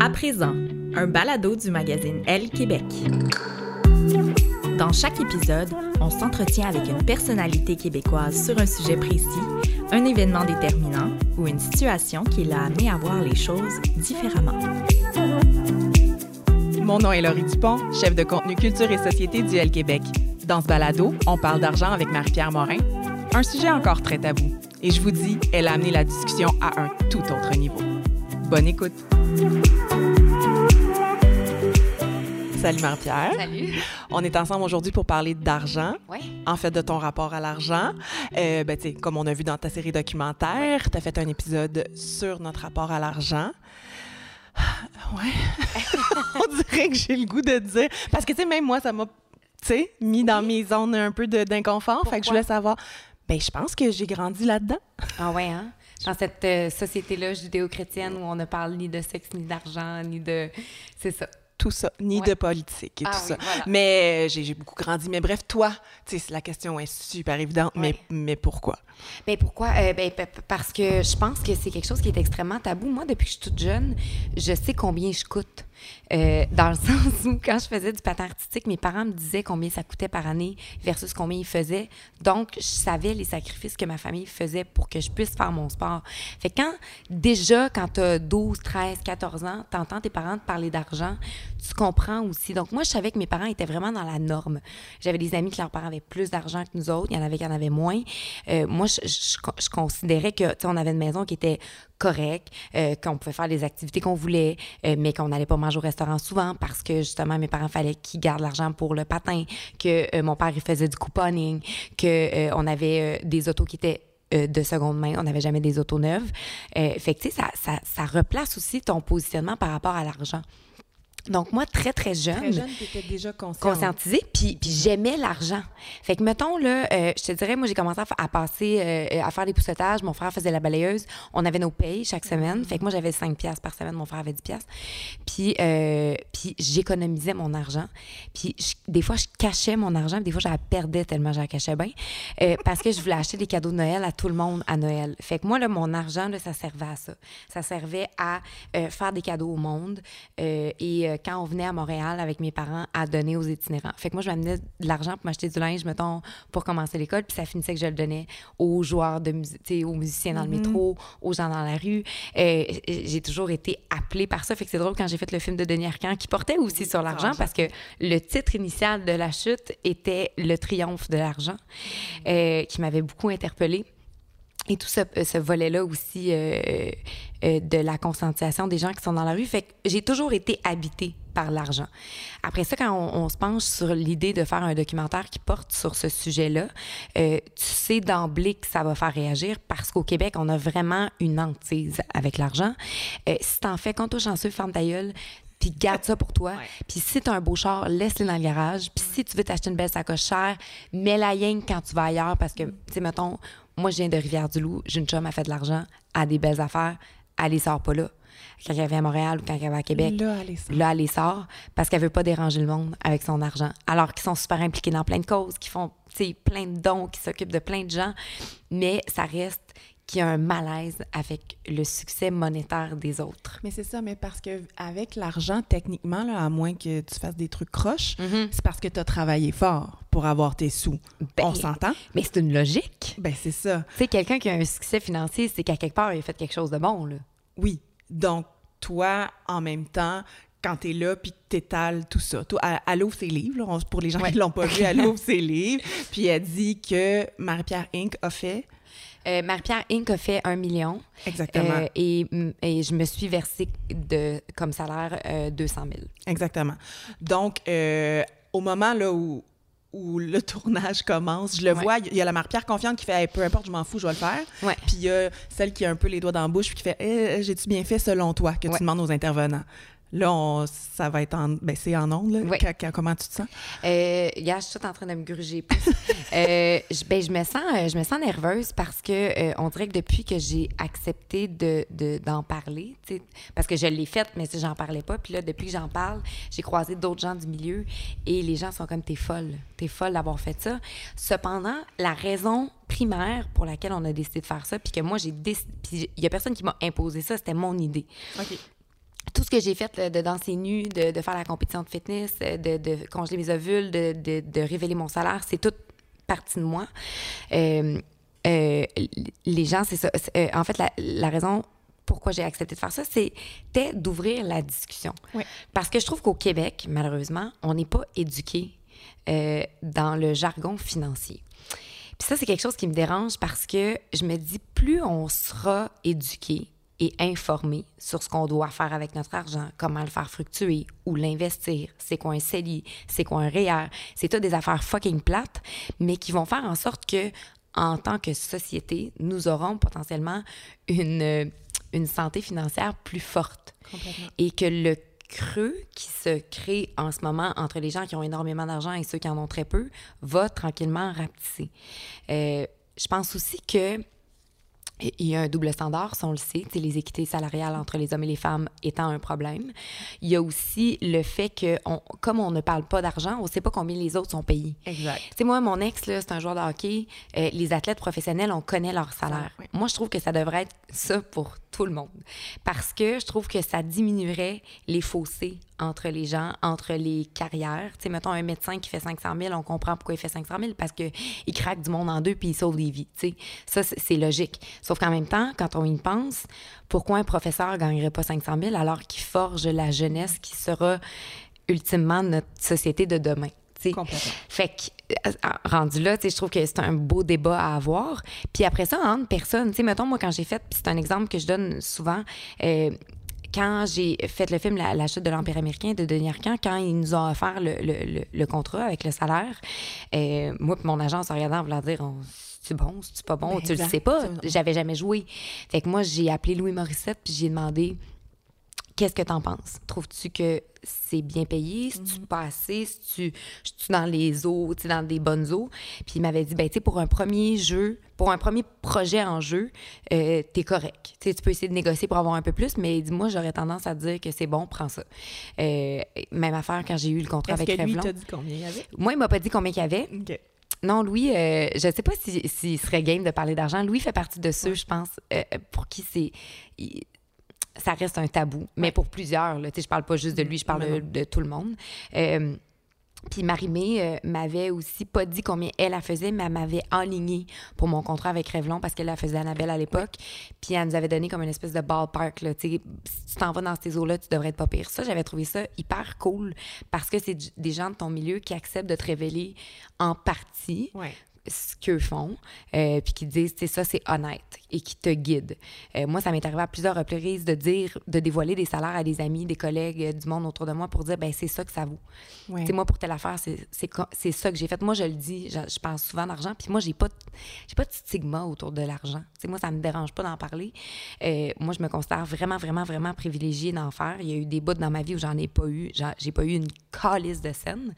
À présent, un balado du magazine Elle Québec. Dans chaque épisode, on s'entretient avec une personnalité québécoise sur un sujet précis, un événement déterminant ou une situation qui l'a amené à voir les choses différemment. Mon nom est Laurie Dupont, chef de contenu culture et société du L Québec. Dans ce balado, on parle d'argent avec Marie-Pierre Morin, un sujet encore très tabou. Et je vous dis, elle a amené la discussion à un tout autre niveau. Bonne écoute. Salut Marie-Pierre. Salut. On est ensemble aujourd'hui pour parler d'argent. Ouais. En fait, de ton rapport à l'argent. Euh, ben, tu sais, comme on a vu dans ta série documentaire, tu as fait un épisode sur notre rapport à l'argent. Ouais. on dirait que j'ai le goût de dire. Parce que, tu sais, même moi, ça m'a, tu sais, mis dans mes zones un peu d'inconfort. Fait que je voulais savoir. Ben, je pense que j'ai grandi là-dedans. Ah ouais, hein? Dans cette euh, société-là judéo-chrétienne où on ne parle ni de sexe, ni d'argent, ni de... C'est ça. Tout ça, ni Ouais. de politique et Ah tout oui, ça. voilà. Mais euh, j'ai beaucoup grandi. Mais bref, toi, la question est super évidente, mais, Ouais. mais pourquoi? Ben pourquoi? Euh, ben, parce que je pense que c'est quelque chose qui est extrêmement tabou. Moi, depuis que je suis toute jeune, je sais combien je coûte. Euh, dans le sens où, quand je faisais du patin artistique, mes parents me disaient combien ça coûtait par année versus combien ils faisaient. Donc, je savais les sacrifices que ma famille faisait pour que je puisse faire mon sport. Fait quand, déjà, quand tu as 12, 13, 14 ans, tu entends tes parents te parler d'argent, tu comprends aussi. Donc, moi, je savais que mes parents étaient vraiment dans la norme. J'avais des amis que leurs parents avaient plus d'argent que nous autres. Il y en avait qui en avaient moins. Euh, moi, je, je- considérais que, on avait une maison qui était correcte, euh, qu'on pouvait faire les activités qu'on voulait, euh, mais qu'on n'allait pas manger au restaurant souvent parce que, justement, mes parents fallait qu'ils gardent l'argent pour le patin, que euh, mon père, il faisait du couponing, que euh, on avait euh, des autos qui étaient euh, de seconde main. On n'avait jamais des autos neuves. Fait que, tu sais, ça, ça, ça replace aussi ton positionnement par rapport à l'argent. Donc, moi, très, très jeune, tu étais déjà consciente. conscientisée, puis, puis j'aimais l'argent. Fait que, mettons, là, euh, je te dirais, moi, j'ai commencé à, passer, euh, à faire des poussettages. Mon frère faisait la balayeuse. On avait nos payes chaque semaine. Fait que moi, j'avais 5 piastres par semaine. Mon frère avait 10 piastres. Puis, euh, puis j'économisais mon argent. Puis, je- des fois, je cachais mon argent. Puis des fois, je la perdais tellement je la cachais bien. Parce que je voulais acheter des cadeaux de Noël à tout le monde à Noël. Fait que moi, là, mon argent, là, ça servait à ça. Ça servait à faire des cadeaux au monde. Et quand on venait à Montréal avec mes parents, à donner aux itinérants. Fait que moi, je m'amenais de l'argent pour m'acheter du linge, mettons, pour commencer l'école. Puis ça finissait que je le donnais aux joueurs de musique, aux musiciens dans le métro, aux gens dans la rue. Euh, j'ai toujours été appelée par ça. Fait que c'est drôle quand j'ai fait le film de Denis Arcand qui portait aussi sur l'argent parce que le titre initial de la chute était Le triomphe de l'argent, euh, qui m'avait beaucoup interpellée. Et tout ce, ce volet-là aussi euh, euh, de la conscientisation des gens qui sont dans la rue. Fait que j'ai toujours été habitée par l'argent. Après ça, quand on, se penche sur l'idée de faire un documentaire qui porte sur ce sujet-là, euh, tu sais d'emblée que ça va faire réagir parce qu'au Québec, on a vraiment une hantise avec l'argent. Euh, si t'en fais, quand toi chanceux, ferme ta gueule, puis garde ça pour toi. Puis si t'as un beau char, laisse-le dans le garage. Puis si tu veux t'acheter une belle sacoche chère, mets-la rien quand tu vas ailleurs parce que, tu sais, mettons, moi, je viens de Rivière-du-Loup, j'ai une chum, elle fait de l'argent, elle a des belles affaires, elle les sort pas là. Quand elle vient à Montréal ou quand elle va à Québec, Là, elle les sort parce qu'elle veut pas déranger le monde avec son argent. Alors qu'ils sont super impliqués dans plein de causes, qui font, plein de dons, qui s'occupent de plein de gens, mais ça reste qu'il y a un malaise avec le succès monétaire des autres. Mais c'est ça, mais parce que avec l'argent, techniquement, là, à moins que tu fasses des trucs croches, Mhm. c'est parce que tu as travaillé fort pour avoir tes sous. Ben, On s'entend? Mais c'est une logique. Ben, c'est ça. Tu sais, quelqu'un qui a un succès financier, c'est qu'à quelque part, il a fait quelque chose de bon, là. Oui. Donc, toi, en même temps, quand tu es là, puis tu étales tout ça. Toi, elle, ouvre ses livres. là. Pour les gens qui ne l'ont pas vu, elle ouvre ses livres. Puis elle dit que Marie-Pierre Inc. a fait. Euh, Marie-Pierre Inc. a fait un million. Exactement. euh, et, mm, et je me suis versé de, comme salaire euh, 200 000. Exactement. Donc, euh, au moment là où, où le tournage commence, je le Ouais. vois, il y a la Marie-Pierre confiante qui fait Hey, peu importe, je m'en fous, je vais le faire. Ouais. Puis il y a celle qui a un peu les doigts dans la bouche puis qui fait Eh, J'ai-tu bien fait selon toi que Ouais. tu demandes aux intervenants? Là, on, ça va être en. Ben, c'est en ondes, là. Oui. Qu- qu- comment tu te sens? Euh, je suis toute en train de me gruger plus. Euh, je, ben, je me sens, euh, je me sens nerveuse parce que euh, on dirait que depuis que j'ai accepté de, de- d'en parler, tu sais, parce que je l'ai faite, mais si j'en parlais pas, puis là, depuis que j'en parle, j'ai croisé d'autres gens du milieu et les gens sont comme t'es folle, t'es folle d'avoir fait ça. Cependant, la raison primaire pour laquelle on a décidé de faire ça, puis que moi j'ai décidé, puis il y a personne qui m'a imposé ça, c'était mon idée OK. Tout ce que j'ai fait là, de danser nu, de, de faire la compétition de fitness, euh, de, de congeler mes ovules, de, de- de révéler mon salaire, c'est toute partie de moi. Euh, euh, les gens, c'est ça. Euh, en fait, la, la raison pourquoi j'ai accepté de faire ça, c'était d'ouvrir la discussion. Oui. Parce que je trouve qu'au Québec, malheureusement, on n'est pas éduqué euh, dans le jargon financier. Puis ça, c'est quelque chose qui me dérange parce que je me dis, plus on sera éduqué et informé sur ce qu'on doit faire avec notre argent, comment le faire fructuer, ou l'investir, c'est quoi un CELI, c'est quoi un REER, c'est tout des affaires fucking plates, mais qui vont faire en sorte que, en tant que société, nous aurons potentiellement une, euh, une santé financière plus forte. Et que le creux qui se crée en ce moment entre les gens qui ont énormément d'argent et ceux qui en ont très peu va tranquillement rapetisser. Euh, je pense aussi que il y a un double standard, ça on le sait, les équités salariales entre les hommes et les femmes étant un problème. Il y a aussi le fait que, on- comme on ne parle pas d'argent, on ne sait pas combien les autres sont payés. Exact. Sais, moi, mon ex, là, c'est un joueur de hockey. Euh, les athlètes professionnels, on connaît leur salaire. Moi, je trouve que ça devrait être ça pour tout le monde. Parce que je trouve que ça diminuerait les fossés entre les gens, entre les carrières. Tu sais, mettons un médecin qui fait 500 000, on comprend pourquoi il fait 500 000 parce qu'il craque du monde en deux puis il sauve des vies. Tu sais, ça, c'est logique. Sauf qu'en même temps, quand on y pense, pourquoi un professeur gagnerait pas 500 000 alors qu'il forge la jeunesse qui sera ultimement notre société de demain? Tu sais? Complètement. Fait que, euh, rendu là, tu sais, je trouve que c'est un beau débat à avoir. Puis après ça, entre personnes, tu sais, mettons, moi, quand j'ai fait, puis c'est un exemple que je donne souvent, euh, quand j'ai fait le film La, La chute de l'Empire américain de Denis Arcand, quand ils nous ont offert le, le- le- le contrat avec le salaire, euh, moi puis mon agence en regardant, en voulant dire, on- c'est bon, c'est pas bon, Ben, tu le sais pas, j'avais jamais joué. Fait que moi, j'ai appelé Louis Morissette puis j'ai demandé Qu'est-ce que t'en penses? Trouves-tu que c'est bien payé? Si Mhm. tu pas assez? Si tu tu dans les eaux, tu dans des bonnes eaux? Puis il m'avait dit, ben tu sais, pour un premier jeu, pour un premier projet en jeu, euh, t'es correct. Tu peux essayer de négocier pour avoir un peu plus, mais dis-moi, j'aurais tendance à te dire que c'est bon, prends ça. Euh, même affaire quand j'ai eu le contrat avec que lui Revlon. dit combien il y avait? Moi, il m'a pas dit combien il y avait. Non, Louis, euh, je ne sais pas s'il si, serait game de parler d'argent. Louis fait partie de ceux, je pense, euh, pour qui c'est. Ça reste un tabou, mais pour plusieurs. Là, je parle pas juste de lui, je parle de, de tout le monde. Euh, puis Marie-Mé euh, m'avait aussi pas dit combien elle la faisait, mais elle m'avait enligné pour mon contrat avec Revlon parce qu'elle la faisait Annabelle à l'époque. Puis elle nous avait donné comme une espèce de ballpark. Là, si tu t'en vas dans ces eaux-là, tu devrais être pas pire. Ça, j'avais trouvé ça hyper cool parce que c'est des gens de ton milieu qui acceptent de te révéler en partie Ouais. Ce qu'eux font, euh, puis qui disent, c'est ça, c'est honnête et qui te guident. Euh, moi, ça m'est arrivé à plusieurs reprises de dire, de dévoiler des salaires à des amis, des collègues, euh, du monde autour de moi pour dire, ben c'est ça que ça vaut. Ouais. Moi, pour telle affaire, c'est- ça que j'ai fait. Moi, je le dis, je, je pense souvent d'argent, puis moi, j'ai pas, pas de stigma autour de l'argent. Tu sais, moi, ça me dérange pas d'en parler. Euh, moi, je me considère vraiment, vraiment, vraiment privilégiée d'en faire. Il y a eu des bouts dans ma vie où j'en ai pas eu. J'ai pas eu une calice de scène.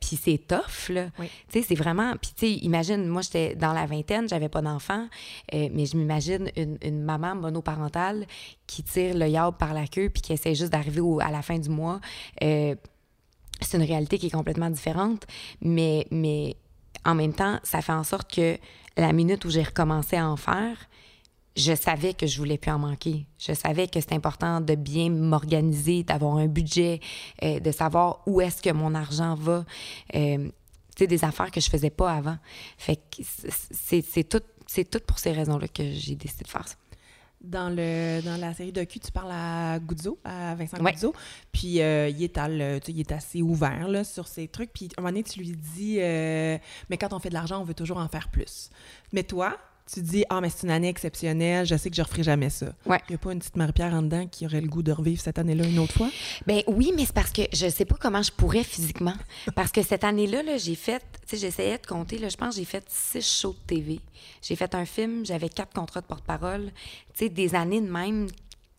Puis c'est tough, là. Oui. Tu sais, c'est vraiment... Puis tu sais, imagine, moi, j'étais dans la vingtaine, j'avais pas d'enfant, euh, mais je m'imagine une, maman monoparentale qui tire le yard par la queue puis qui essaie juste d'arriver à la fin du mois. Euh, c'est une réalité qui est complètement différente, mais, mais en même temps, ça fait en sorte que la minute où j'ai recommencé à en faire, je savais que je voulais plus en manquer. Je savais que c'est important de bien m'organiser, d'avoir un budget, euh, de savoir où est-ce que mon argent va. Des affaires que je faisais pas avant. Fait que c'est c'est tout, c'est tout pour ces raisons-là que j'ai décidé de faire ça. Dans, le, dans la série docu, tu parles à Guzzo, à Vincent Ouais. Guzzo, puis euh, il, est le- il est assez ouvert là, sur ces trucs. Puis à un moment donné, tu lui dis euh, Mais quand on fait de l'argent, on veut toujours en faire plus. Mais toi, tu dis Ah, mais c'est une année exceptionnelle, je sais que je ne referai jamais ça. Ouais. Il n'y a pas une petite Marie-Pierre en dedans qui aurait le goût de revivre cette année-là une autre fois? Ben oui, mais c'est parce que je sais pas comment je pourrais physiquement. Parce que cette année-là, là, j'ai fait, tu sais, j'essayais de compter, là, je pense que j'ai fait six shows de TV. J'ai fait un film, j'avais quatre contrats de porte-parole. Tu sais, des années de même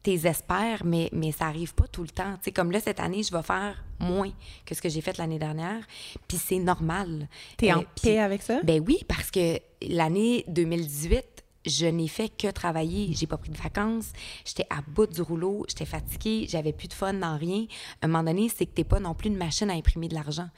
tes espères, mais, mais ça arrive pas tout le temps. Tu sais, comme là, cette année, je vais faire moins que ce que j'ai fait l'année dernière, puis c'est normal. T'es en Euh, puis- paix avec ça? Ben oui, parce que l'année 2018, je n'ai fait que travailler. J'ai pas pris de vacances. J'étais à bout du rouleau. J'étais fatiguée. J'avais plus de fun dans rien. À un moment donné, c'est que t'es pas non plus une machine à imprimer de l'argent.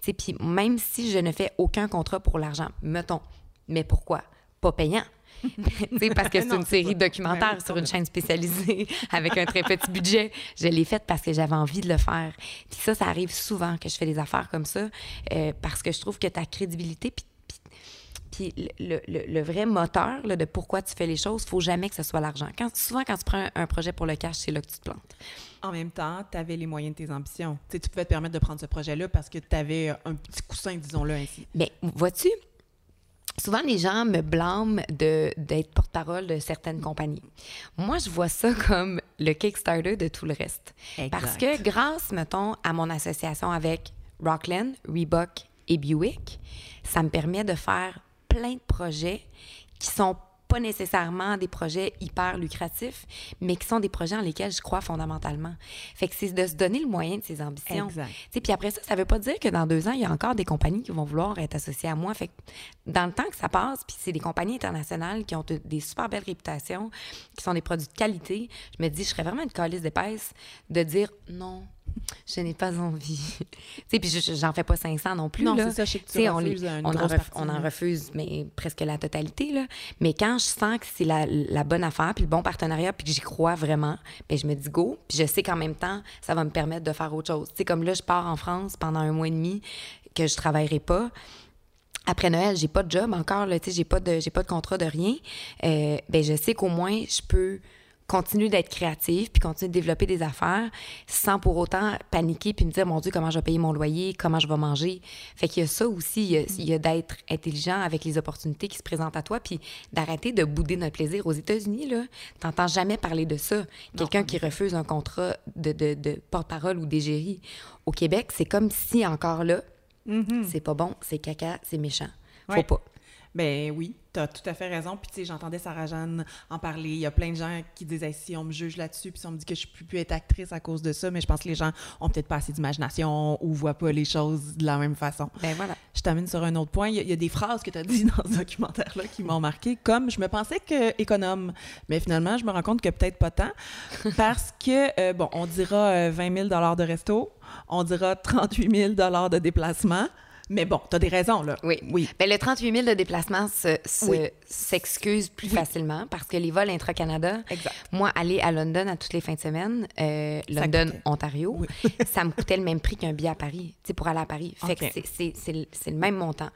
Tu sais, puis même si je ne fais aucun contrat pour l'argent, mettons, mais pourquoi? Pas payant. Parce que c'est une série pas- documentaire sur une chaîne spécialisée avec un très petit budget. Je l'ai faite parce que j'avais envie de le faire. Puis ça, ça arrive souvent que je fais des affaires comme ça euh, parce que je trouve que ta crédibilité puis, le, le- le vrai moteur là, de pourquoi tu fais les choses, faut jamais que ce soit l'argent. Quand, souvent, quand tu prends un, un projet pour le cash, c'est là que tu te plantes. En même temps, tu avais les moyens de tes ambitions. Tu sais, tu pouvais te permettre de prendre ce projet-là parce que tu avais un petit coussin, disons-le ainsi. Mais vois-tu, souvent les gens me blâment d'être porte-parole de certaines compagnies. Moi, je vois ça comme le Kickstarter de tout le reste. Exact. Parce que grâce, mettons, à mon association avec Rockland, Reebok et Buick, ça me permet de faire plein de projets qui sont pas nécessairement des projets hyper lucratifs, mais qui sont des projets en lesquels je crois fondamentalement. Fait que c'est de se donner le moyen de ses ambitions. Puis après ça, ça veut pas dire que dans deux ans, il y a encore des compagnies qui vont vouloir être associées à moi. Fait que dans le temps que ça passe, puis c'est des compagnies internationales qui ont de- des super belles réputations, qui sont des produits de qualité, je me dis, je serais vraiment une calice d'épaisse de dire non, je n'ai pas envie. tu sais, puis je- je- j'en fais pas 500 non plus. Non, c'est ça, je sais que tu on, les- on en ref- on refuse, mais presque la totalité. Là. Mais quand je sens que c'est la, la bonne affaire, puis le bon partenariat, puis que j'y crois vraiment, ben je me dis go. Puis je sais qu'en même temps, ça va me permettre de faire autre chose. Tu sais, comme là, je pars en France pendant un mois et demi, que je travaillerai pas. Après Noël, j'ai pas de job encore, là, tu sais, j'ai pas de j'ai pas de contrat de rien. Euh, ben je sais qu'au moins je peux continuer d'être créative puis continuer de développer des affaires sans pour autant paniquer puis me dire mon dieu comment je vais payer mon loyer, comment je vais manger. Fait qu'il y a ça aussi, il y a, d'être intelligent avec les opportunités qui se présentent à toi puis d'arrêter de bouder notre plaisir aux États-Unis là, t'entends jamais parler de ça. Quelqu'un qui refuse un contrat de, de, de porte-parole ou d'égérie au Québec, c'est comme si encore là c'est pas bon, c'est caca, c'est méchant. Faut Ouais. pas. Ben oui, tu as tout à fait raison. Puis tu sais, j'entendais Sarah-Jeanne en parler. Il y a plein de gens qui disent Hey, si on me juge là-dessus, puis si on me dit que je ne peux plus être actrice à cause de ça, mais je pense que les gens ont peut-être pas assez d'imagination ou voient pas les choses de la même façon. Ben voilà. Je t'amène sur un autre point. Il y a, il y a des phrases que tu as dit dans ce documentaire-là qui m'ont marqué, comme je me pensais que économe, mais finalement, je me rends compte que peut-être pas tant, parce que, euh, bon, on dira euh, 20 000 de resto, on dira 38 000 de déplacement, mais bon, tu as des raisons, là. Oui. Oui. Ben, le 38 000 de déplacement se- se- Oui. s'excuse plus facilement parce que les vols intra-Canada, moi, aller à London à toutes les fins de semaine, euh, London, coûtait. Ontario, Oui. ça me coûtait le même prix qu'un billet à Paris, tu sais, pour aller à Paris. Fait que c'est- le- même montant.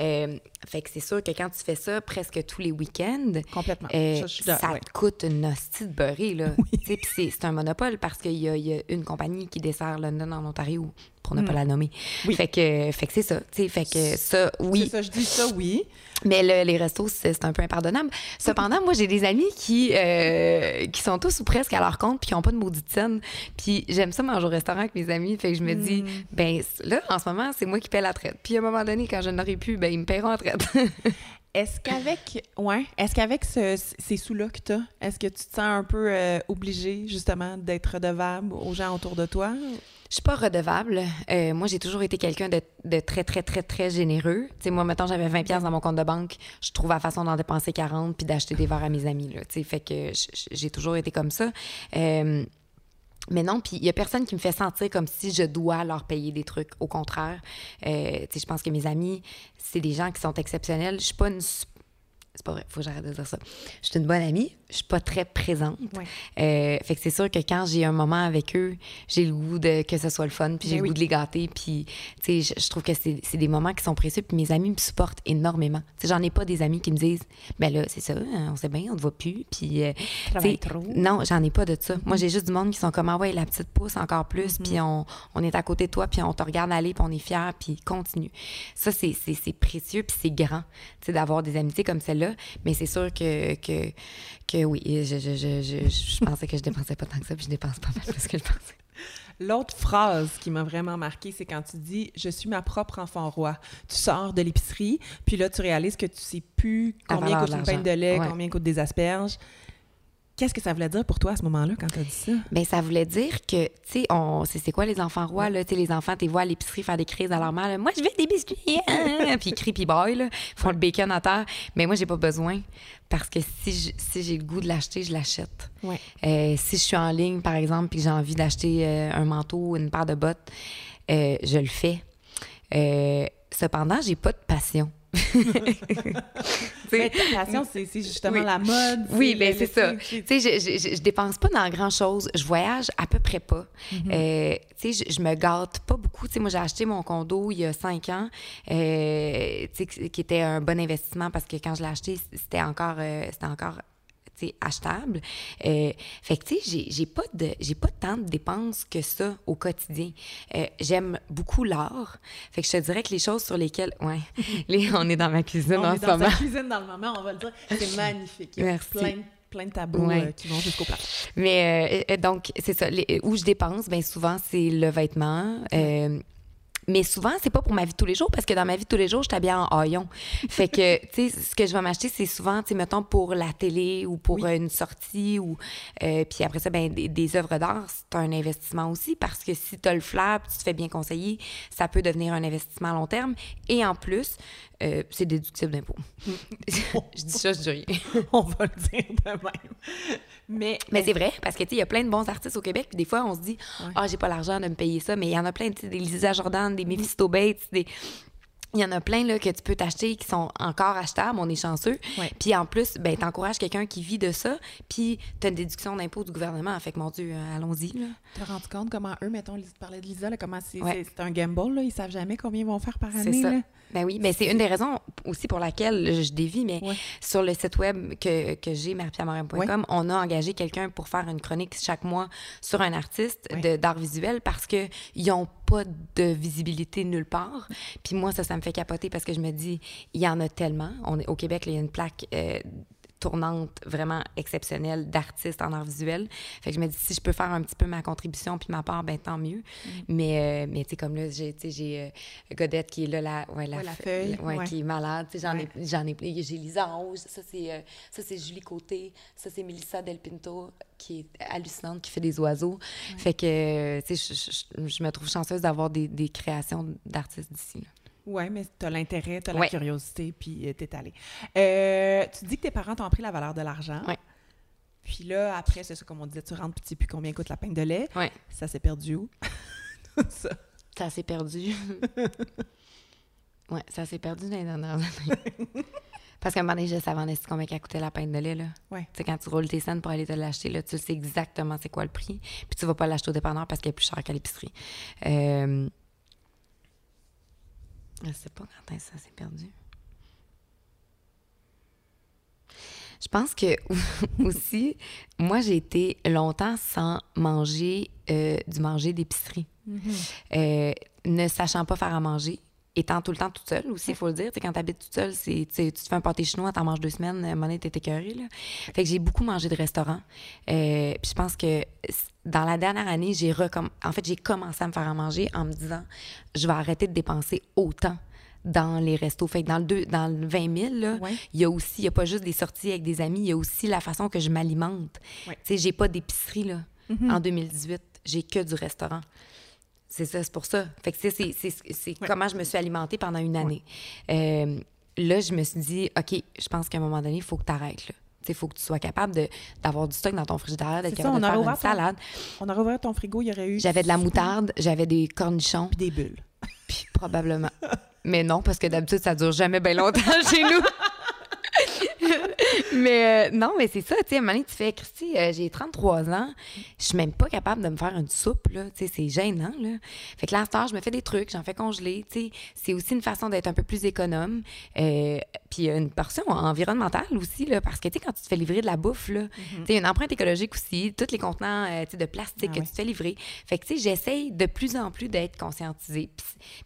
Euh, fait que c'est sûr que quand tu fais ça presque tous les week-ends, Complètement. euh, Ça, je suis ça, d'accord, ouais. te coûte une hostie de beurrée, là. C'est un monopole parce qu'il y, y a une compagnie qui dessert London en Ontario, pour ne pas la nommer. Oui. Fait que, fait que c'est ça, tu sais, fait que ça, oui. C'est ça, je dis ça, oui. Mais le- les restos, c'est un peu impardonnable. Cependant, moi, j'ai des amis qui, euh, qui sont tous ou presque à leur compte puis qui n'ont pas de maudite scène. Puis j'aime ça manger au restaurant avec mes amis. Fait que je me dis, Hmm. ben là, en ce moment, c'est moi qui paie la traite. Puis à un moment donné, quand je n'aurai plus, ben ils me paieront la traite. Est-ce qu'avec ouais, est-ce qu'avec ce- ces sous-là que tu as, est-ce que tu te sens un peu euh, obligé justement d'être redevable aux gens autour de toi? Je suis pas redevable. Euh, moi, j'ai toujours été quelqu'un de, très, très, très, très généreux. Tu sais, moi, mettons, j'avais 20 pièces dans mon compte de banque. Je trouve la façon d'en dépenser 40 puis d'acheter des verres à mes amis, là. Tu sais, fait que j'ai toujours été comme ça. Euh, mais non, puis il y a personne qui me fait sentir comme si je dois leur payer des trucs. Au contraire, euh, je pense que mes amis, c'est des gens qui sont exceptionnels. Je suis pas une... C'est pas vrai, faut que j'arrête de dire ça. Je suis une bonne amie, je suis pas très présente. Ouais. Euh, fait que c'est sûr que quand j'ai un moment avec eux, j'ai le goût de que ce soit le fun, puis j'ai Ben le goût de les gâter, puis tu sais, je, je trouve que c'est des moments qui sont précieux, puis mes amis me supportent énormément. Tu sais, j'en ai pas des amis qui me disent, ben là, c'est ça, hein, on sait bien, on te voit plus, puis euh, trop. non, j'en ai pas de ça. Moi, j'ai juste du monde qui sont comme, ah ouais, la petite pousse encore plus, puis on, on est à côté de toi, puis on te regarde aller, puis on est fiers, puis continue. Ça, c'est précieux, puis c'est grand, tu sais, d'avoir des amitiés comme celle-là, mais c'est sûr que, que, que oui, je, je, je, je, je pensais que je dépensais pas tant que ça, puis je dépense pas mal plus que je pensais. L'autre phrase qui m'a vraiment marqué, c'est quand tu dis Je suis ma propre enfant roi. Tu sors de l'épicerie, puis là, tu réalises que tu sais plus combien coûte une pinte de lait, Ouais. combien coûte des asperges. Qu'est-ce que ça voulait dire pour toi à ce moment-là quand tu as dit ça? Bien, ça voulait dire que, tu sais, on, c'est, quoi les enfants rois, là? Tu sais, les enfants, tu vois à l'épicerie faire des crises à leur mère, là, Moi, je veux des biscuits! hein? puis ils crient, puis ils braillent, là. Ils font le bacon à terre. Mais moi, j'ai pas besoin. Parce que si, je- si j'ai le goût de l'acheter, je l'achète. Ouais. Euh, si je suis en ligne, par exemple, puis que j'ai envie d'acheter euh, un manteau ou une paire de bottes, euh, je le fais. Cependant, j'ai pas de passion. Mais c'est justement Oui. la mode. Oui, le- c'est ça. Tu sais, je, je, dépense pas dans grand chose. Je voyage à peu près pas. Mhm. Euh, tu sais, je, je me gâte pas beaucoup. Tu sais, moi, j'ai acheté mon condo il y a cinq ans, euh, tu sais, qui était un bon investissement parce que quand je l'ai acheté, c'était encore, euh, c'était encore achetable. Euh, fait que, tu sais, j'ai- j'ai pas de j'ai pas tant de dépenses que ça au quotidien. Euh, J'aime beaucoup l'art. Fait que je te dirais que les choses sur lesquelles... Ouais, les, on est dans ma cuisine On en est ce dans moment. sa cuisine dans le moment, on va le dire. C'est magnifique. Il y a Merci. Plein, plein de tableaux Ouais. euh, qui vont jusqu'au plat. Mais euh, euh, donc, c'est ça. Les- où je dépense, bien souvent, c'est le vêtement. Euh, mais souvent, c'est pas pour ma vie de tous les jours, parce que dans ma vie de tous les jours, je t'habille en haillon. Fait que, tu sais, ce que je vais m'acheter, c'est souvent, tu sais, mettons, pour la télé ou pour Oui. une sortie. ou euh, Puis après ça, ben, des, des œuvres d'art, c'est un investissement aussi, parce que si tu as le flair, puis tu te fais bien conseiller, ça peut devenir un investissement à long terme. Et en plus, euh, c'est déductible d'impôt. je dis ça, je dis rien. on va le dire de même. Mais, Mais c'est vrai, parce que il y a plein de bons artistes au Québec, puis des fois, on se dit, Ouais. ah, j'ai pas l'argent de me payer ça, mais il y en a plein, des Lisa Jordan, des Mephisto Bates, des. Il y en a plein là, que tu peux t'acheter qui sont encore achetables, on est chanceux. Ouais. Puis en plus, ben, t'encourages quelqu'un qui vit de ça, puis t'as une déduction d'impôt du gouvernement. Fait que mon Dieu, euh, allons-y. Te rendu compte comment eux, mettons, tu parlais de Lisa, là, comment c'est Ouais. c'est- c'est un gamble, là, ils savent jamais combien ils vont faire par C'est année. ça. là. Ben oui, mais c'est une des raisons aussi pour laquelle je dévie, mais Ouais. sur le site web que, que j'ai, maripierremorin.com, on a engagé quelqu'un pour faire une chronique chaque mois sur un artiste Ouais. d'art visuel parce qu'ils n'ont pas de visibilité nulle part. Puis moi, ça, ça me fait capoter parce que je me dis, il y en a tellement. On est, au Québec, là, il y a une plaque euh, tournante vraiment exceptionnelle d'artistes en art visuel. Fait que je me dis, si je peux faire un petit peu ma contribution puis ma part, ben tant mieux. Mm. Mais, euh, mais tu sais, comme là, j'ai, euh, Godette qui est là, la, ouais, la, Ouais, la fe- feuille, ouais, qui est malade. J'en ai, j'en ai, j'ai Lisa en haut, ça c'est, euh, ça c'est Julie Côté, ça c'est Melissa Del Pinto qui est hallucinante, qui fait des oiseaux. Fait que, tu sais, je me trouve chanceuse d'avoir des, des créations d'artistes d'ici. là. Oui, mais tu as l'intérêt, tu as la curiosité, puis tu es allé. Euh, tu dis que tes parents t'ont appris la valeur de l'argent. Ouais. Puis là, après, c'est ça, comme on disait, tu rentres, puis tu sais plus combien coûte la pinte de lait. Ouais. Ça s'est perdu où? ça. Ça s'est perdu. ouais, ça s'est perdu dans les dernières années. Parce qu'à un moment donné, je savais en esti combien qu'elle coûtait la pinte de lait, là. Ouais. Tu sais, quand tu roules tes scènes pour aller te l'acheter, là, tu sais exactement c'est quoi le prix. Puis tu vas pas l'acheter au dépanneur parce qu'elle est plus chère qu'à l'épicerie. Euh... Je sais pas quand est-ce que ça s'est perdu. Je pense que aussi, moi, j'ai été longtemps sans manger euh, du manger d'épicerie. Euh, ne sachant pas faire à manger, étant tout le temps toute seule aussi, il faut le dire. Tu sais, quand tu habites toute seule, c'est, tu te fais un pâté chinois, t'en manges deux semaines, à un moment donné, t'es écœurée, là. Fait que j'ai beaucoup mangé de restaurants. Euh, puis je pense que dans la dernière année, j'ai recomm- en fait, j'ai commencé à me faire à manger en me disant, je vais arrêter de dépenser autant dans les restos. Fait que dans le, deux, dans le 20 000, là, Ouais. il y a aussi, il y a pas juste des sorties avec des amis, il y a aussi la façon que je m'alimente. Ouais. Tu sais, j'ai pas d'épicerie, là, en 2018. J'ai que du restaurant. C'est ça, c'est pour ça. Fait que c'est, c'est, comment je me suis alimentée pendant une année. Euh, là, je me suis dit, OK, je pense qu'à un moment donné, il faut que tu arrêtes. Il faut que tu sois capable d'avoir du stock dans ton frigidaire, d'être ça, capable de faire une ton- salade. On aurait ouvert ton frigo, il y aurait eu. J'avais de la moutarde, j'avais des cornichons, Puis des bulles. puis probablement. Mais non, parce que d'habitude, ça dure jamais bien longtemps chez nous. Mais euh, non, mais c'est ça, tu sais, à un moment donné, tu fais, Christy, euh, j'ai 33 ans, je suis même pas capable de me faire une soupe, là, tu sais, c'est gênant, là. Fait que là, je me fais des trucs, j'en fais congeler, tu sais, c'est aussi une façon d'être un peu plus économe, euh, puis une portion environnementale aussi, là, parce que, tu sais, quand tu te fais livrer de la bouffe, là, tu sais, une empreinte écologique aussi, tous les contenants, euh, tu sais, de plastique Ah que tu te fais livrer. Fait que, tu sais, j'essaye de plus en plus d'être conscientisée.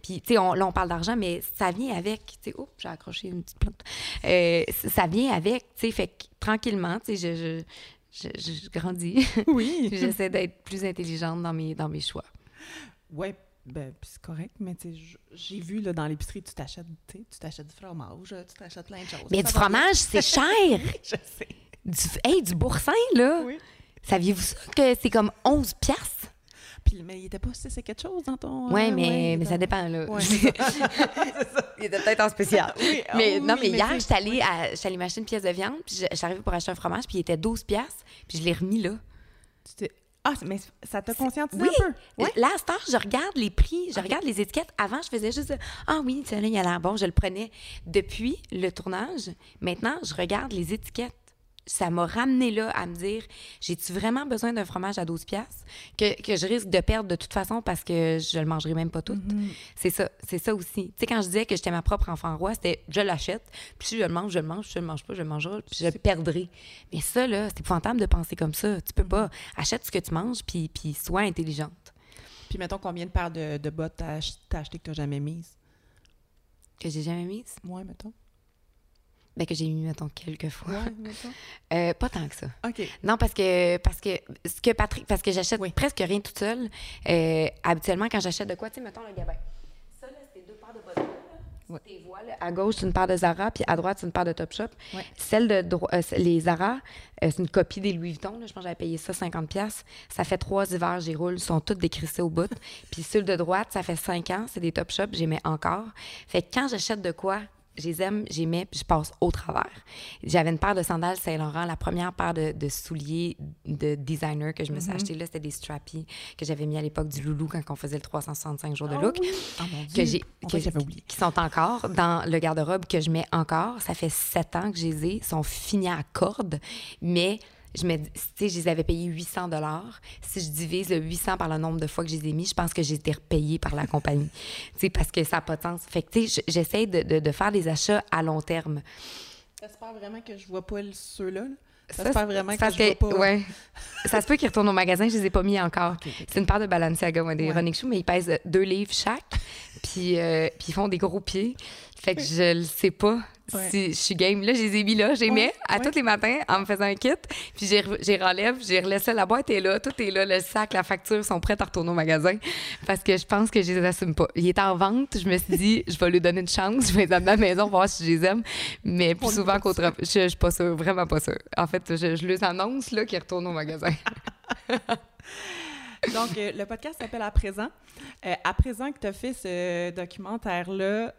Puis, tu sais, on, là, on parle d'argent, mais ça vient avec, tu sais, oups, j'ai accroché une petite plante. Euh, ça vient avec, tu sais, fait que tranquillement, tu sais, je, je, je, je grandis. Oui. J'essaie d'être plus intelligente dans mes, dans mes choix. Ouais, ben, c'est correct, mais tu sais, j- j'ai vu là, dans l'épicerie, tu t'achètes, tu t'achètes du fromage, tu t'achètes plein de choses. Mais du fromage, c'est cher! Je sais. Du, hey, du boursin, là. Oui. Saviez-vous ça que c'est comme 11 piastres? Puis, mais il était pas c'est quelque chose dans ton. Euh, mais, mais dans- ça dépend, là. Ouais. il était peut-être en spécial. Oui, ah mais oui, non, oui, mais mais hier, c'est- j'étais allée, allée m'acheter une pièce de viande, puis je- je suis arrivée pour acheter un fromage, puis il était 12 piastres, puis je l'ai remis là. Tu t'es- Ah, mais ça t'a conscientisé Oui. un peu? Ouais. Là, à cette heure, je regarde les prix, je regarde les étiquettes. Avant, je faisais juste Ah oui, celui-là, il a l'air bon, je le prenais. Depuis le tournage, maintenant, je regarde les étiquettes. Ça m'a ramené là à me dire j'ai-tu vraiment besoin d'un fromage à 12 pièces que, que je risque de perdre de toute façon parce que je le mangerai même pas tout. C'est ça, c'est ça aussi. Tu sais quand je disais que j'étais ma propre enfant roi, c'était je l'achète, puis si je le mange, je le mange, si je le mange pas, je le mangerai, puis je le perdrai. Mais ça là, c'est épouvantable de penser comme ça. Tu peux pas achète ce que tu manges puis puis sois intelligente. Puis, mettons, combien de paires de, de bottes t'as ach- t'as acheté que t'as jamais mises? Que j'ai jamais mise? Ouais, mettons. Ben, que j'ai mis, mettons, quelques fois. Ouais, mettons. Euh, pas tant que ça. OK. Non, parce que parce que ce que Patrick, parce que j'achète Oui. presque rien toute seule. Euh, habituellement, quand j'achète de quoi, tu sais, mettons le gabin. Ça, là, c'était deux paires de bottes. Ouais. Tes voiles, à gauche, c'est une paire de Zara, puis à droite, c'est une paire de Topshop. Ouais. Celle de euh, les Zara, euh, c'est une copie des Louis Vuitton. là. Je pense que j'avais payé ça 50 pièces. Ça fait trois hivers, j'y roule. Ils sont toutes décrissées au bout. puis celle de droite, ça fait cinq ans. C'est des Topshop, j'y mets encore. Fait que quand j'achète de quoi, je les aime, j'y mets, puis je passe au travers. J'avais une paire de sandales Saint-Laurent, la première paire de, de souliers de designer que je me suis acheté là, c'était des strappy que j'avais mis à l'époque du Loulou quand on faisait le 365 jours de look. Ah, mon Dieu. Que j'ai, que- oublié. qui sont encore dans le garde-robe que je mets encore. Ça fait sept ans que je les ai. Ils sont finis à corde, mais je me dis, tu sais, je les avais payés 800 dollars. Si je divise le 800 par le nombre de fois que je les ai mis, je pense que j'ai été repayée par la compagnie. tu sais, parce que ça n'a pas de sens. Fait que, tu sais, j- j'essaie de, de- de faire des achats à long terme. J'espère vraiment que je vois pas le- ceux-là. là. Ça, J'espère vraiment que parce je vois pas. ouais. ça se peut qu'ils retournent au magasin, je les ai pas mis encore. C'est une paire de Balenciaga, moi, des Ouais. running shoes, mais ils pèsent deux livres chaque. puis, euh, puis ils font des gros pieds. Fait que je le sais pas Ouais. si je suis game. Là, je les ai mis là, les Ouais, à ouais. tous les matins en me faisant un kit. Puis j'ai re- j'ai relève, j'ai relaissé la boîte est là, tout est là, le sac, la facture sont prêtes à retourner au magasin parce que je pense que je les assume pas. Il est en vente, je me suis dit je vais lui donner une chance, je vais les amener à la maison voir si je les aime, mais plus On souvent pas qu'autre je, je suis pas sûre, vraiment pas sûre. En fait, je, je les annonce là qu'ils retournent au magasin. Donc, euh, le podcast s'appelle À présent. Euh, à présent que tu as fait ce documentaire-là,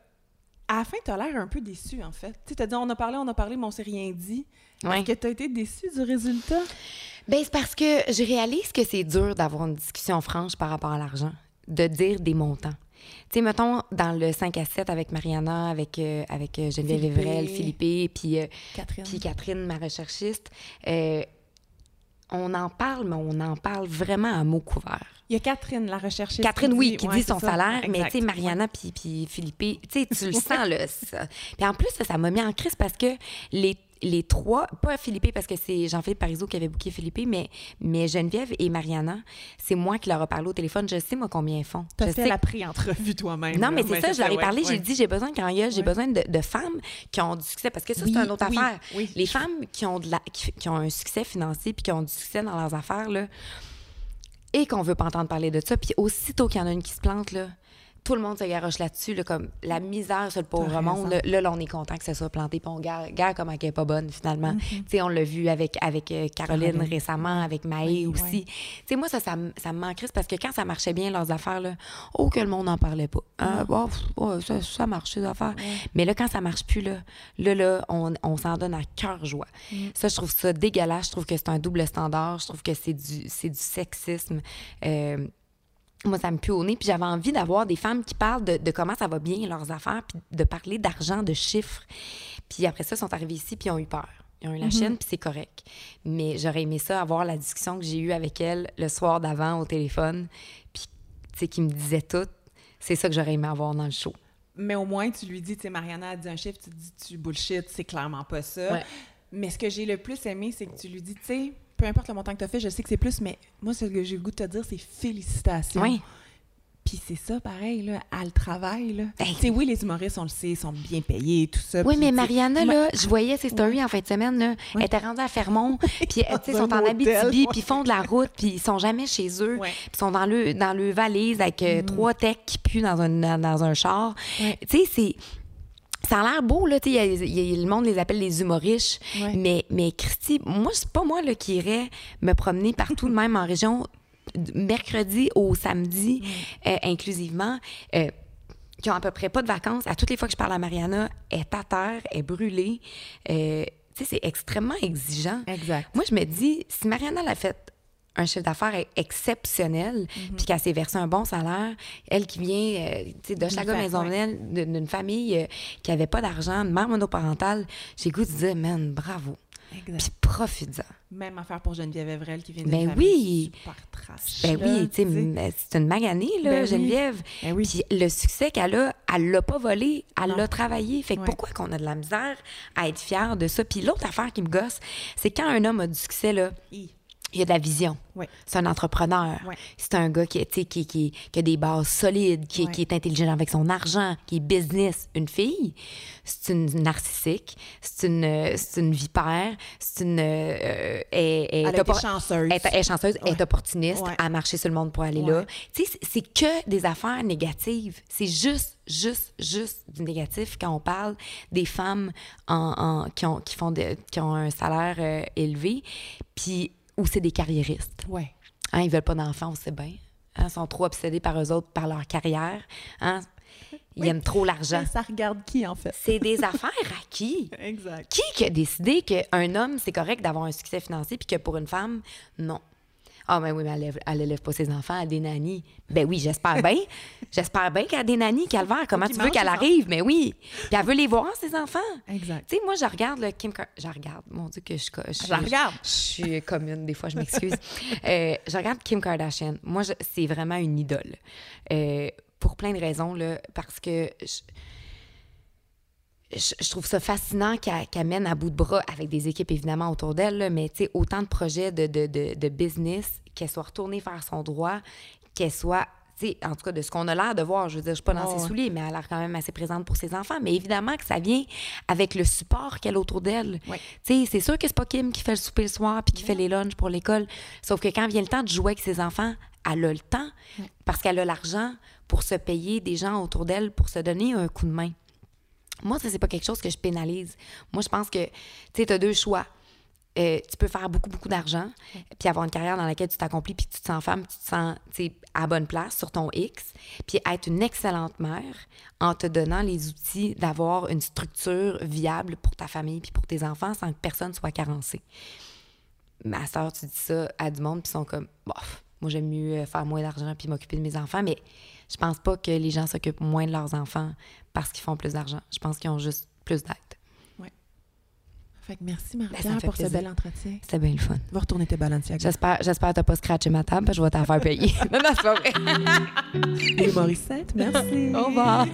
à la fin, tu as l'air un peu déçu, en fait. Tu as dit, on a parlé, on a parlé, mais on s'est rien dit. Ouais. Est-ce que tu as été déçu du résultat? Ben, c'est parce que je réalise que c'est dur d'avoir une discussion franche par rapport à l'argent, de dire des montants. Tu sais, mettons, dans le 5 à 7 avec Mariana, avec, euh, avec euh, Geneviève Philippe. Evrel, Philippe, puis euh, Catherine. puis Catherine, ma recherchiste, euh, on en parle, mais on en parle vraiment à mots couverts. Il y a Catherine, la recherchiste. Catherine, oui, qui ouais, dit c'est son ça. salaire, mais tu sais, Mariana puis, Philippe, tu sais, tu le sens, là. Puis en plus, ça, ça m'a mis en crise parce que les, les trois, pas Philippe parce que c'est Jean-Philippe Parizeau qui avait booké Philippe, mais, mais Geneviève et Mariana, c'est moi qui leur ai parlé au téléphone. Je sais, moi, combien ils font. Tu Je as fait sais la pré-entrevue toi-même. non, mais c'est ça, je leur ai parlé. ouais. J'ai dit, j'ai besoin de Cariole, j'ai Ouais. besoin de, de femmes qui ont du succès. Parce que ça, Oui, c'est une autre oui, affaire. oui. Les femmes qui ont, de la, qui, qui ont un succès financier puis qui ont du succès dans leurs affaires, là, et qu'on veut pas entendre parler de ça. Puis aussitôt qu'il y en a une qui se plante, là, tout le monde se garoche là-dessus, là, comme la misère sur le pauvre monde. Là, on est content que ça soit planté, puis on regarde, regarde comment elle est pas bonne, finalement. Mm-hmm. Tu sais, on l'a vu avec, avec euh, Caroline, Caroline. récemment, avec Maë Oui, aussi. ouais. Tu sais, moi, ça, ça, me- ça me manque Christ, parce que quand ça marchait bien, leurs affaires, là, oh, que le monde n'en parlait pas. Pff, ouais, ça, ça marche, ces affaires. Mais là, quand ça marche plus, là, là, là on, on s'en donne à cœur joie. Ça, je trouve ça dégueulasse. Je trouve que c'est un double standard. Je trouve que c'est du, du sexisme. Euh, moi, ça me pue au nez. Puis j'avais envie d'avoir des femmes qui parlent de, de comment ça va bien, leurs affaires, puis de parler d'argent, de chiffres. Puis après ça, ils sont arrivés ici, puis ils ont eu peur. Ils ont eu la chienne, puis c'est correct. Mais j'aurais aimé ça, avoir la discussion que j'ai eue avec elle le soir d'avant au téléphone, puis, tu sais, qui me disait tout. C'est ça que j'aurais aimé avoir dans le show. Mais au moins, tu lui dis, tu sais, Mariana a dit un chiffre, tu dis, tu bullshit, c'est clairement pas ça. Ouais. Mais ce que j'ai le plus aimé, c'est que tu lui dis, tu sais, peu importe le montant que tu as fait, je sais que c'est plus, mais moi, ce que j'ai le goût de te dire, c'est félicitations. Oui. Puis c'est ça, pareil, là, à le travail, là. Tu sais, oui, les humoristes, on le sait, sont bien payés, tout ça. Oui, puis, mais Mariana, là, je voyais ses stories en fin de semaine, là. Elle était rendue à Fermont, puis tu sais, ils sont en Abitibi, puis ils font de la route, puis ils sont jamais chez eux. Puis ils sont dans le, dans le valise avec euh, trois techs qui puent dans un, dans, dans un char. Tu sais, c'est... ça a l'air beau, là. y a- y a- le monde les appelle les humoristes. Ouais. Mais, mais Christy, moi, c'est pas moi là, qui irais me promener partout, de même en région, mercredi au samedi, euh, inclusivement. euh, qui ont à peu près pas de vacances. À toutes les fois que je parle à Mariana, elle est à terre, elle est brûlée. Euh, tu sais, c'est extrêmement exigeant. Exact. Moi, je me dis, si Mariana l'a fait un chiffre d'affaires exceptionnel, Mhm. puis qu'elle s'est versé un bon salaire, elle qui vient euh, de Chaga fa- Maisonnelle, d'une famille euh, qui avait pas d'argent, de mère monoparentale, j'ai goût de dire, man, bravo. Exact. Puis profite-en. Même affaire pour Geneviève Evrel qui vient Ben d'une famille oui. super trash. Ben là, oui, c'est une maganée, là, Ben. Geneviève. Ben oui. Puis le succès qu'elle a, elle l'a pas volé, elle Non. l'a travaillé. Fait que Ouais. pourquoi qu'on a de la misère à être fier de ça? Puis l'autre affaire qui me gosse, c'est quand un homme a du succès, là, Hi. Il y a de la vision. Ouais. C'est un entrepreneur. Ouais. C'est un gars qui, tu sais, qui, qui, qui a des bases solides, qui, Ouais. qui est intelligent avec son argent, qui est business. Une fille, c'est une narcissique, c'est une, c'est une vipère, c'est une... euh, elle, elle Elle a est oppor- chanceuse. Elle, est- elle est chanceuse, elle est opportuniste, à marcher sur le monde pour aller là. Tu sais, c'est- c'est que des affaires négatives. C'est juste, juste, juste du négatif quand on parle des femmes en, en- qui, ont, qui, font de- qui ont un salaire euh, élevé, puis où c'est des carriéristes? Ouais. Hein, ils veulent pas d'enfants, on sait bien. Hein, ils sont trop obsédés par eux autres, par leur carrière. Hein? Ils Oui. aiment trop l'argent. Ça regarde qui, en fait? C'est des affaires à qui? Exact. Qui qui a décidé qu'un homme, c'est correct d'avoir un succès financier, puis que pour une femme, non? Ah, ben oui, mais elle, élève- elle élève pas ses enfants, elle a des nannies. Ben oui, j'espère bien. j'espère bien qu'elle a des nannies, Calvaire. Comment tu veux qu'elle arrive? Mais oui. Puis elle veut les voir, ses enfants. Exact. Tu sais, moi, je regarde le Kim Kar- Je regarde. Mon Dieu, que je, je, Je regarde. Je, suis commune, des fois, je m'excuse. Euh, je regarde Kim Kardashian. Moi, c'est vraiment une idole. Euh, pour plein de raisons, là, parce que je, je, je trouve ça fascinant qu'elle mène à bout de bras avec des équipes évidemment autour d'elle, mais tu sais, autant de projets de, de, de, de business, qu'elle soit retournée vers son droit, qu'elle soit, tu sais, en tout cas de ce qu'on a l'air de voir, je veux dire, je suis pas dans Oh, ses souliers, mais elle a l'air quand même assez présente pour ses enfants. Mais évidemment que ça vient avec le support qu'elle a autour d'elle. Ouais. Tu sais, c'est sûr que c'est pas Kim qui fait le souper le soir puis qui fait les lunchs pour l'école. Sauf que quand vient le temps de jouer avec ses enfants, elle a le temps parce qu'elle a l'argent pour se payer des gens autour d'elle pour se donner un coup de main. Moi, ça, c'est pas quelque chose que je pénalise. Moi, je pense que, tu sais, tu as deux choix. Euh, tu peux faire beaucoup, beaucoup d'argent, puis avoir une carrière dans laquelle tu t'accomplis, puis tu te sens femme, puis tu te sens à bonne place sur ton X, puis être une excellente mère en te donnant les outils d'avoir une structure viable pour ta famille, puis pour tes enfants, sans que personne soit carencé. Ma soeur, tu dis ça à du monde, puis ils sont comme, bof, moi, j'aime mieux faire moins d'argent puis m'occuper de mes enfants, mais je pense pas que les gens s'occupent moins de leurs enfants parce qu'ils font plus d'argent. Je pense qu'ils ont juste plus d'aide. Fait que merci, Ben, fait pour ce bel entretien. C'était bien le fun. Va retourner tes Balenciaga. J'espère, j'espère que t'as pas scratché ma table, parce que je vais t'en faire payer. non, non, c'est pas vrai. Les Morissette, merci. Au revoir.